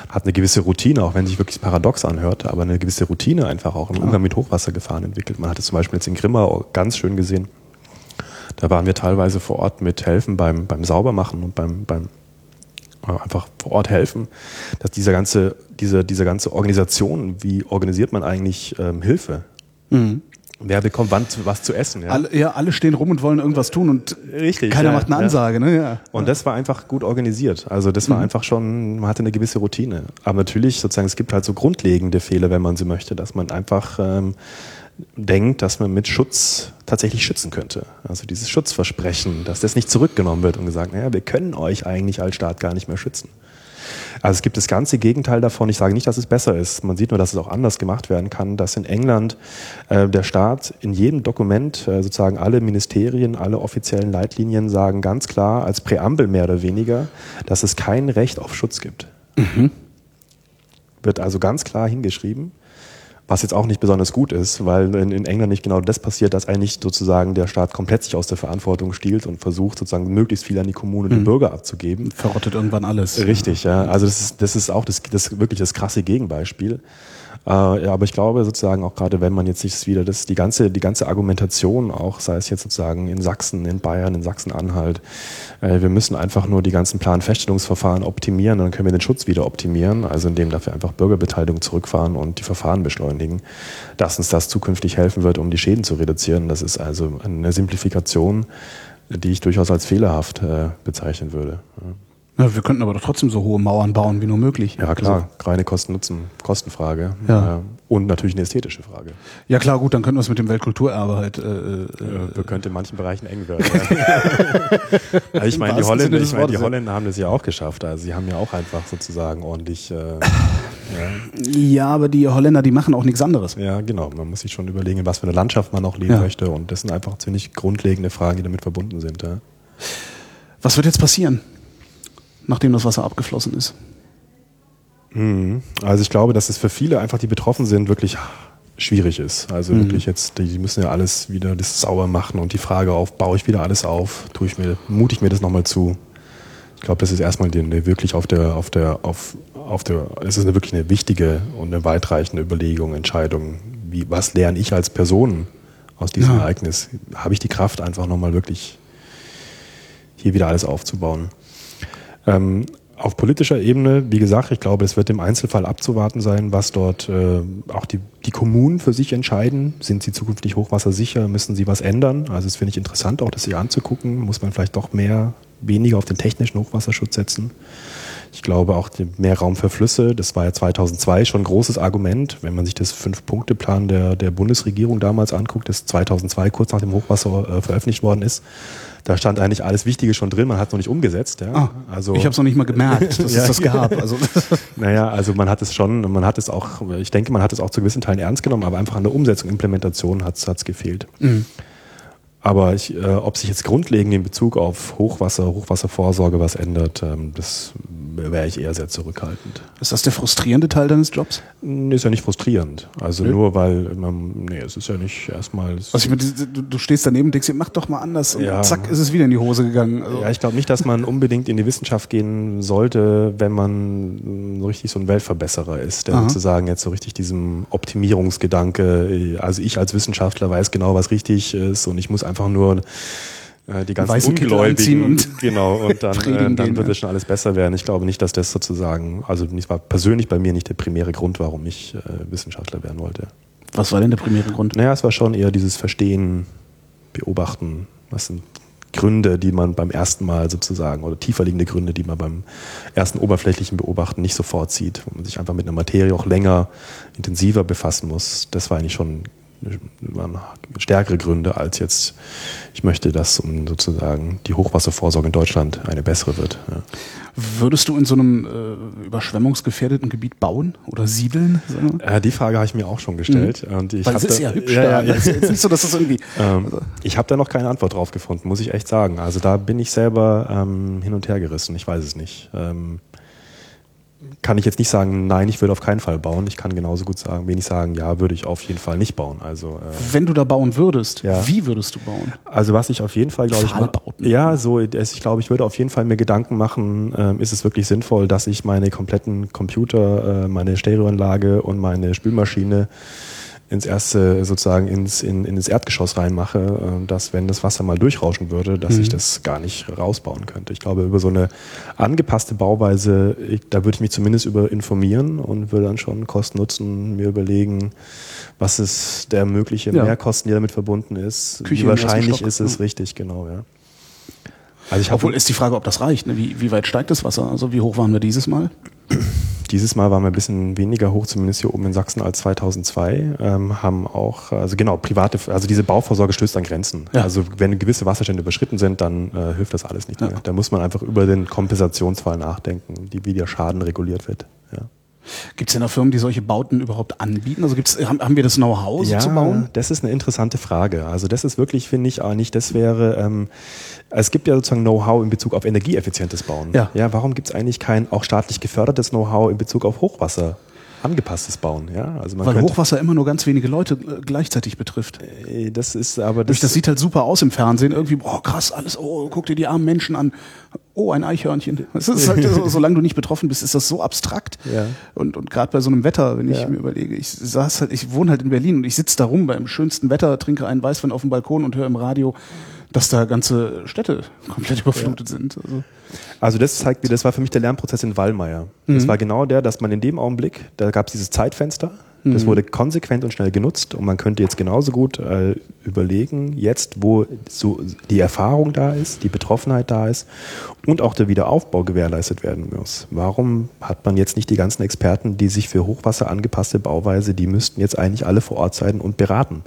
[SPEAKER 3] Hat eine gewisse Routine, auch wenn sich wirklich paradox anhört, aber eine gewisse Routine einfach auch im Umgang mit Hochwassergefahren entwickelt. Man hat es zum Beispiel jetzt in Grimma ganz schön gesehen. Da waren wir teilweise vor Ort mit helfen beim, beim Saubermachen und beim, beim äh, einfach vor Ort helfen, dass diese ganze, diese, diese ganze Organisation, wie organisiert man eigentlich ähm, Hilfe? Wer bekommt wann zu, was zu essen? Ja?
[SPEAKER 1] Alle, ja, alle stehen rum und wollen irgendwas tun und
[SPEAKER 3] Richtig,
[SPEAKER 1] keiner
[SPEAKER 3] ja,
[SPEAKER 1] macht eine
[SPEAKER 3] ja.
[SPEAKER 1] Ansage. Ne? Ja.
[SPEAKER 3] Und das war einfach gut organisiert. Also das war einfach schon, man hatte eine gewisse Routine. Aber natürlich sozusagen, es gibt halt so grundlegende Fehler, wenn man sie möchte, dass man einfach ähm, denkt, dass man mit Schutz tatsächlich schützen könnte. Also dieses Schutzversprechen, dass das nicht zurückgenommen wird und gesagt, naja, wir können euch eigentlich als Staat gar nicht mehr schützen. Also es gibt das ganze Gegenteil davon. Ich sage nicht, dass es besser ist. Man sieht nur, dass es auch anders gemacht werden kann, dass in England äh, der Staat in jedem Dokument äh, sozusagen alle Ministerien, alle offiziellen Leitlinien sagen ganz klar als Präambel mehr oder weniger, dass es kein Recht auf Schutz gibt. Wird also ganz klar hingeschrieben. Was jetzt auch nicht besonders gut ist, weil in, in England nicht genau das passiert, dass eigentlich sozusagen der Staat komplett sich aus der Verantwortung stiehlt und versucht sozusagen möglichst viel an die Kommune und die Bürger abzugeben.
[SPEAKER 1] Verrottet irgendwann alles.
[SPEAKER 3] Richtig, ja. Also das ist, das ist auch das, das wirklich das krasse Gegenbeispiel. Äh, aber ich glaube sozusagen auch gerade, wenn man jetzt sich wieder das, die ganze, die ganze Argumentation auch, sei es jetzt sozusagen in Sachsen, in Bayern, in Sachsen-Anhalt, äh, wir müssen einfach nur die ganzen Planfeststellungsverfahren optimieren, dann können wir den Schutz wieder optimieren, also indem dafür einfach Bürgerbeteiligung zurückfahren und die Verfahren beschleunigen, dass uns das zukünftig helfen wird, um die Schäden zu reduzieren. Das ist also eine Simplifikation, die ich durchaus als fehlerhaft äh, bezeichnen würde. Ja.
[SPEAKER 1] Wir könnten aber doch trotzdem so hohe Mauern bauen wie nur möglich.
[SPEAKER 3] Ja, klar. Reine Kosten-Nutzen, Kostenfrage.
[SPEAKER 1] Ja.
[SPEAKER 3] Äh, Und natürlich eine ästhetische Frage.
[SPEAKER 1] Ja klar, gut, dann könnten wir es mit dem Weltkulturerbe halt. Äh, äh,
[SPEAKER 3] Äh, könnte in manchen Bereichen eng werden. [LAUGHS] Ja. also ich meine, die Holländer, ich meine, die. Holländer haben das ja auch geschafft. Also sie haben ja auch einfach sozusagen ordentlich. Äh, ja.
[SPEAKER 1] ja, aber die Holländer, die machen auch nichts anderes.
[SPEAKER 3] ja, genau. Man muss sich schon überlegen, in was für eine Landschaft man auch leben
[SPEAKER 1] Ja.
[SPEAKER 3] möchte. Und das sind einfach ziemlich grundlegende Fragen, die damit verbunden sind.
[SPEAKER 1] Was wird jetzt passieren, nachdem das Wasser abgeflossen ist?
[SPEAKER 3] Mhm. Also ich glaube, dass es für viele einfach, die betroffen sind, wirklich schwierig ist. Also wirklich jetzt, die müssen ja alles wieder das sauber machen und die Frage auf, baue ich wieder alles auf, tue ich mir, mute ich mir das nochmal zu. Ich glaube, das ist erstmal die, eine wirklich auf der, auf der, auf, auf der, es ist eine wirklich eine wichtige und eine weitreichende Überlegung, Entscheidung. Wie, was lerne ich als Person aus diesem
[SPEAKER 1] Ja.
[SPEAKER 3] Ereignis? Habe ich die Kraft, einfach nochmal wirklich hier wieder alles aufzubauen? Ähm, auf politischer Ebene, wie gesagt, ich glaube, es wird im Einzelfall abzuwarten sein, was dort äh, auch die, die Kommunen für sich entscheiden. Sind sie zukünftig hochwassersicher? Müssen sie was ändern? Also das finde ich interessant, auch das sich anzugucken. Muss man vielleicht doch mehr, weniger auf den technischen Hochwasserschutz setzen? Ich glaube auch mehr Raum für Flüsse. Das war ja 2002 schon ein großes Argument. Wenn man sich das Fünf-Punkte-Plan der, der Bundesregierung damals anguckt, das 2002 kurz nach dem Hochwasser äh, veröffentlicht worden ist, da stand eigentlich alles Wichtige schon drin. Man hat es noch nicht umgesetzt. Ja?
[SPEAKER 1] Ah,
[SPEAKER 3] also
[SPEAKER 1] ich habe es noch nicht mal gemerkt, [LAUGHS] dass es das gab. Also, [LAUGHS]
[SPEAKER 3] naja, also man hat es schon, man hat es auch, ich denke, man hat es auch zu gewissen Teilen ernst genommen, aber einfach an der Umsetzung, Implementation hat es gefehlt. Aber ich, äh, ob sich jetzt grundlegend in Bezug auf Hochwasser, Hochwasservorsorge was ändert, ähm, das wäre ich eher sehr zurückhaltend.
[SPEAKER 1] ist das der frustrierende Teil deines Jobs?
[SPEAKER 3] Nee, Ist ja nicht frustrierend. Also
[SPEAKER 1] Nö.
[SPEAKER 3] nur weil, man, nee, es ist ja nicht erstmal.
[SPEAKER 1] Also ich meine, du, du stehst daneben und denkst dir, mach doch mal anders und
[SPEAKER 3] Ja.
[SPEAKER 1] zack, ist es wieder in die Hose gegangen. Also,
[SPEAKER 3] Ja, ich glaube nicht, dass man unbedingt in die Wissenschaft gehen sollte, wenn man mm, so richtig so ein Weltverbesserer ist, der
[SPEAKER 1] Aha.
[SPEAKER 3] sozusagen jetzt so richtig diesem Optimierungsgedanke, äh, also ich als Wissenschaftler weiß genau, was richtig ist und ich muss einfach nur äh, die ganzen Ungläubigen,
[SPEAKER 1] und [LAUGHS]
[SPEAKER 3] genau, und dann, äh, dann
[SPEAKER 1] gehen,
[SPEAKER 3] wird
[SPEAKER 1] ja.
[SPEAKER 3] es schon alles besser werden. Ich glaube nicht, dass das sozusagen, also das war persönlich bei mir nicht der primäre Grund, warum ich äh, Wissenschaftler werden wollte.
[SPEAKER 1] Was war denn der primäre Grund?
[SPEAKER 3] Naja, es war schon eher dieses Verstehen, Beobachten, was sind Gründe, die man beim ersten Mal sozusagen, oder tiefer liegende Gründe, die man beim ersten oberflächlichen Beobachten nicht sofort sieht, wo man sich einfach mit einer Materie auch länger, intensiver befassen muss. Das war eigentlich schon stärkere Gründe als jetzt, ich möchte, dass um sozusagen die Hochwasservorsorge in Deutschland eine bessere wird. Ja.
[SPEAKER 1] Würdest du in so einem äh, überschwemmungsgefährdeten Gebiet bauen oder siedeln?
[SPEAKER 3] Äh, die Frage habe ich mir auch schon gestellt. Und ich
[SPEAKER 1] Weil es ist
[SPEAKER 3] da-
[SPEAKER 1] ja hübsch
[SPEAKER 3] ja,
[SPEAKER 1] da.
[SPEAKER 3] ja, ja.
[SPEAKER 1] Ist jetzt nicht so, dass das irgendwie. [LAUGHS]
[SPEAKER 3] Ähm,
[SPEAKER 1] Also-
[SPEAKER 3] ich habe da noch keine Antwort drauf gefunden, muss ich echt sagen. Also da bin ich selber ähm, hin und her gerissen. Ich weiß es nicht. Ähm, kann ich jetzt nicht sagen, nein, ich würde auf keinen Fall bauen. Ich kann genauso gut sagen, wenig sagen, ja, würde ich auf jeden Fall nicht bauen. Also äh,
[SPEAKER 1] Wenn du da bauen würdest,
[SPEAKER 3] Ja.
[SPEAKER 1] wie würdest du bauen?
[SPEAKER 3] Also was ich auf jeden Fall, glaube ich,
[SPEAKER 1] Pfahlbauten.
[SPEAKER 3] ja, so, ich glaube, ich würde auf jeden Fall mir Gedanken machen, ähm, ist es wirklich sinnvoll, dass ich meine kompletten Computer, äh, meine Stereoanlage und meine Spülmaschine ins erste, sozusagen ins, in, in das Erdgeschoss reinmache, äh, dass wenn das Wasser mal durchrauschen würde, dass ich das gar nicht rausbauen könnte. Ich glaube, über so eine angepasste Bauweise, ich, da würde ich mich zumindest über informieren und würde dann schon Kosten nutzen, mir überlegen, was ist der mögliche
[SPEAKER 1] Ja.
[SPEAKER 3] Mehrkosten, die damit verbunden ist.
[SPEAKER 1] Küche
[SPEAKER 3] Wie wahrscheinlich ist es
[SPEAKER 1] ja.
[SPEAKER 3] richtig, genau, ja. Also ich
[SPEAKER 1] Obwohl ist die Frage, ob das reicht. Ne? Wie, wie weit steigt das Wasser? Also wie hoch waren wir dieses Mal?
[SPEAKER 3] dieses Mal waren wir ein bisschen weniger hoch, zumindest hier oben in Sachsen als 2002. Ähm, haben auch, also genau, private, also diese Bauvorsorge stößt an Grenzen.
[SPEAKER 1] Ja.
[SPEAKER 3] Also wenn gewisse Wasserstände überschritten sind, dann äh, hilft das alles nicht
[SPEAKER 1] Ja.
[SPEAKER 3] mehr. Da muss man einfach über den Kompensationsfall nachdenken, die, wie der Schaden reguliert wird. Ja.
[SPEAKER 1] Gibt es denn da Firmen, die solche Bauten überhaupt anbieten? Also gibt's, haben, haben wir das Know-how, so
[SPEAKER 3] ja,
[SPEAKER 1] zu bauen?
[SPEAKER 3] das ist eine interessante Frage. Also das ist wirklich, finde ich, auch nicht, das wäre, ähm, es gibt ja sozusagen Know-how in Bezug auf energieeffizientes Bauen.
[SPEAKER 1] Ja.
[SPEAKER 3] ja warum gibt es eigentlich kein auch staatlich gefördertes Know-how in Bezug auf Hochwasser? Angepasstes Bauen, ja. Also man
[SPEAKER 1] Weil
[SPEAKER 3] könnte,
[SPEAKER 1] Hochwasser immer nur ganz wenige Leute äh, gleichzeitig betrifft.
[SPEAKER 3] Äh, Das ist aber
[SPEAKER 1] das,
[SPEAKER 3] das
[SPEAKER 1] sieht halt super aus im Fernsehen. Irgendwie, boah, krass, alles, oh, guck dir die armen Menschen an. Oh, ein Eichhörnchen. Das ist halt, so, [LAUGHS] solange du nicht betroffen bist, ist das so abstrakt.
[SPEAKER 3] Ja.
[SPEAKER 1] Und, und gerade bei so einem Wetter, wenn ich
[SPEAKER 3] Ja.
[SPEAKER 1] mir überlege, ich saß halt, ich wohne halt in Berlin und ich sitze da rum beim schönsten Wetter, trinke einen Weißwein auf dem Balkon und höre im Radio, dass da ganze Städte komplett überflutet sind. Also,
[SPEAKER 3] Also das zeigt mir, das war für mich der Lernprozess in Wallmeier. Das war genau der, dass man in dem Augenblick, da gab es dieses Zeitfenster, das wurde konsequent und schnell genutzt und man könnte jetzt genauso gut äh, überlegen, jetzt wo so die Erfahrung da ist, die Betroffenheit da ist und auch der Wiederaufbau gewährleistet werden muss. Warum hat man jetzt nicht die ganzen Experten, die sich für Hochwasser angepasste Bauweise, die müssten jetzt eigentlich alle vor Ort sein und beraten.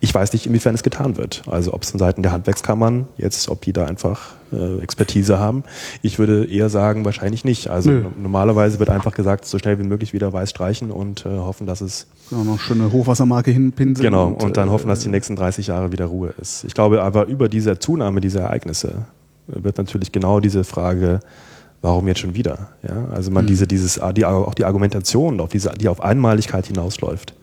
[SPEAKER 3] Ich weiß nicht, inwiefern es getan wird. Also ob es von Seiten der Handwerkskammern jetzt, ob die da einfach äh, Expertise haben. Ich würde eher sagen, wahrscheinlich nicht. Also
[SPEAKER 1] Nö.
[SPEAKER 3] no- normalerweise wird einfach gesagt, so schnell wie möglich wieder weiß streichen und äh, hoffen, dass es
[SPEAKER 1] ja, noch eine schöne Hochwassermarke hinpinseln.
[SPEAKER 3] genau und, dann
[SPEAKER 1] äh,
[SPEAKER 3] hoffen, dass die nächsten 30 Jahre wieder Ruhe ist. Ich glaube aber über diese Zunahme dieser Ereignisse wird natürlich genau diese Frage Warum jetzt schon wieder? Ja, also man diese, dieses, die, auch die Argumentation, auf diese, die auf Einmaligkeit hinausläuft,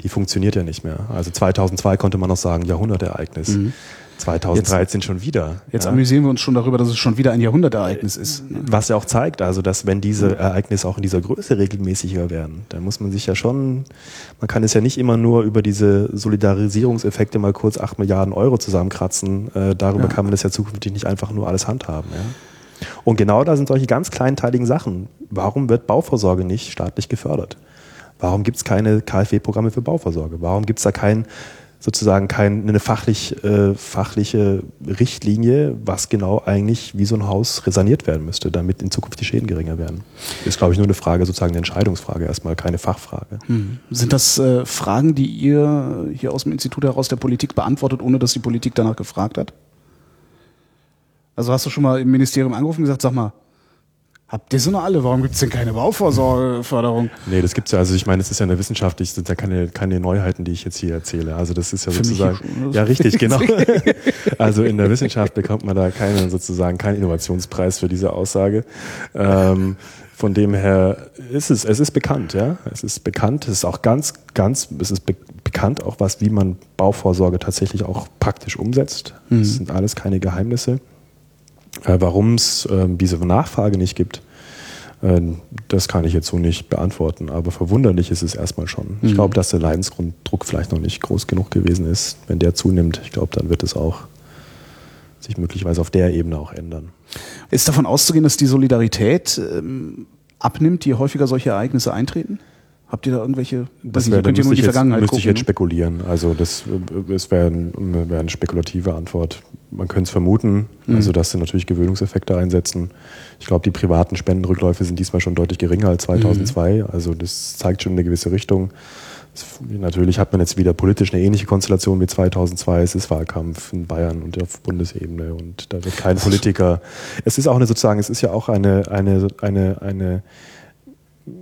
[SPEAKER 3] die funktioniert ja nicht mehr. Also 2002 konnte man noch sagen, Jahrhundertereignis. 2013 schon wieder.
[SPEAKER 1] Jetzt
[SPEAKER 3] ja.
[SPEAKER 1] amüsieren wir uns schon darüber, dass es schon wieder ein Jahrhundertereignis ist. ne?
[SPEAKER 3] Was ja auch zeigt, also dass wenn diese Ereignisse auch in dieser Größe regelmäßiger werden, dann muss man sich ja schon, man kann es ja nicht immer nur über diese Solidarisierungseffekte mal kurz 8 Milliarden Euro zusammenkratzen. Äh, darüber
[SPEAKER 1] Ja.
[SPEAKER 3] kann man das ja zukünftig nicht einfach nur alles handhaben. Ja? Und genau da sind solche ganz kleinteiligen Sachen. Warum wird Bauvorsorge nicht staatlich gefördert? Warum gibt es keine KfW-Programme für Bauvorsorge? Warum gibt es da kein sozusagen kein, eine fachlich, äh, fachliche Richtlinie, was genau eigentlich wie so ein Haus resaniert werden müsste, damit in Zukunft die Schäden geringer werden. Ist, glaube ich, nur eine Frage, sozusagen eine Entscheidungsfrage, erstmal keine Fachfrage.
[SPEAKER 1] Hm. Sind das äh, Fragen, die ihr hier aus dem Institut heraus der Politik beantwortet, ohne dass die Politik danach gefragt hat? Also hast du schon mal im Ministerium angerufen und gesagt, sag mal, habt ihr so eine alle? Warum gibt es denn keine Bauvorsorgeförderung?
[SPEAKER 3] Nee, das gibt's ja, also ich meine, es ist ja eine Wissenschaft, das sind ja keine, keine Neuheiten, die ich jetzt hier erzähle. Also das ist ja
[SPEAKER 1] Für
[SPEAKER 3] sozusagen.
[SPEAKER 1] ne?
[SPEAKER 3] Ja, richtig, genau. [LAUGHS] also in der Wissenschaft bekommt man da keinen, sozusagen keinen Innovationspreis für diese Aussage. Ähm, von dem her ist es, es ist bekannt, ja. Es ist bekannt, es ist auch ganz, ganz, es ist be bekannt auch was, wie man Bauvorsorge tatsächlich auch praktisch umsetzt. Das sind alles keine Geheimnisse. Äh, Warum es äh, diese Nachfrage nicht gibt, äh, das kann ich jetzt so nicht beantworten. Aber verwunderlich ist es erstmal schon. Ich glaube, dass der Leidensdruck vielleicht noch nicht groß genug gewesen ist. Wenn der zunimmt, ich glaube, dann wird es auch sich möglicherweise auf der Ebene auch ändern.
[SPEAKER 1] Ist davon auszugehen, dass die Solidarität ähm, abnimmt, je häufiger solche Ereignisse eintreten? Habt ihr da irgendwelche?
[SPEAKER 3] Das wäre, könnt ihr nur die Vergangenheit jetzt, müsste ich jetzt ne? spekulieren. Also das, das wäre wär eine spekulative Antwort. Man könnte es vermuten, mhm. also dass sie natürlich Gewöhnungseffekte einsetzen. Ich glaube, die privaten Spendenrückläufe sind diesmal schon deutlich geringer als 2002. Mhm. Also das zeigt schon eine gewisse Richtung. Natürlich hat man jetzt wieder politisch eine ähnliche Konstellation wie 2002. Es ist Wahlkampf in Bayern und auf Bundesebene und da wird kein Politiker. Es ist auch eine sozusagen, es ist ja auch eine, eine, eine, eine,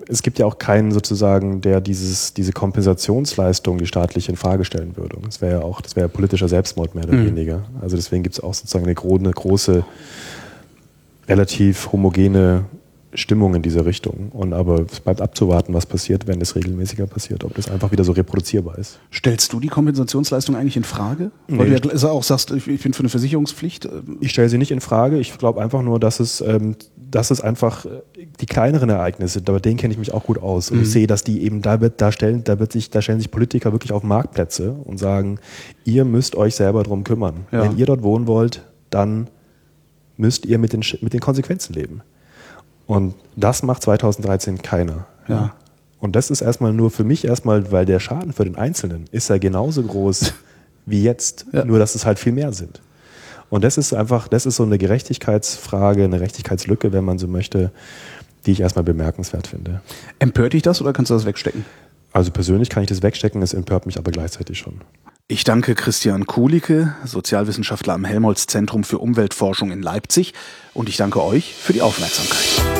[SPEAKER 3] es gibt ja auch keinen sozusagen, der dieses, diese Kompensationsleistung, die staatlich in Frage stellen würde. Das wäre ja auch, das wäre politischer Selbstmord mehr oder mhm. weniger. Also deswegen gibt es auch sozusagen eine, eine große, relativ homogene Stimmung in diese Richtung. Und aber es bleibt abzuwarten, was passiert, wenn es regelmäßiger passiert, ob das einfach wieder so reproduzierbar ist.
[SPEAKER 1] Stellst du die Kompensationsleistung eigentlich in Frage? Weil nee, du ja auch sagst, ich bin für eine Versicherungspflicht. Ähm,
[SPEAKER 3] ich stelle sie nicht in Frage. Ich glaube einfach nur, dass es, ähm, dass es einfach äh, die kleineren Ereignisse, aber denen kenne ich mich auch gut aus. Und mhm. ich sehe, dass die eben da wird, da stellen, da wird sich, da stellen sich Politiker wirklich auf Marktplätze und sagen, ihr müsst euch selber drum kümmern. Ja. Wenn ihr dort wohnen wollt, dann müsst ihr mit den, mit den Konsequenzen leben. Und das macht 2013 keiner. Ja. Und das ist erstmal nur für mich erstmal, weil der Schaden für den Einzelnen ist ja genauso groß [LAUGHS] wie jetzt, ja. nur dass es halt viel mehr sind. Und das ist einfach, das ist so eine Gerechtigkeitsfrage, eine Gerechtigkeitslücke, wenn man so möchte, die ich erstmal bemerkenswert finde.
[SPEAKER 1] Empört dich das oder kannst du das wegstecken?
[SPEAKER 3] Also persönlich kann ich das wegstecken, es empört mich aber gleichzeitig schon.
[SPEAKER 1] Ich danke Christian Kulicke, Sozialwissenschaftler am Helmholtz Zentrum für Umweltforschung in Leipzig und ich danke euch für die Aufmerksamkeit.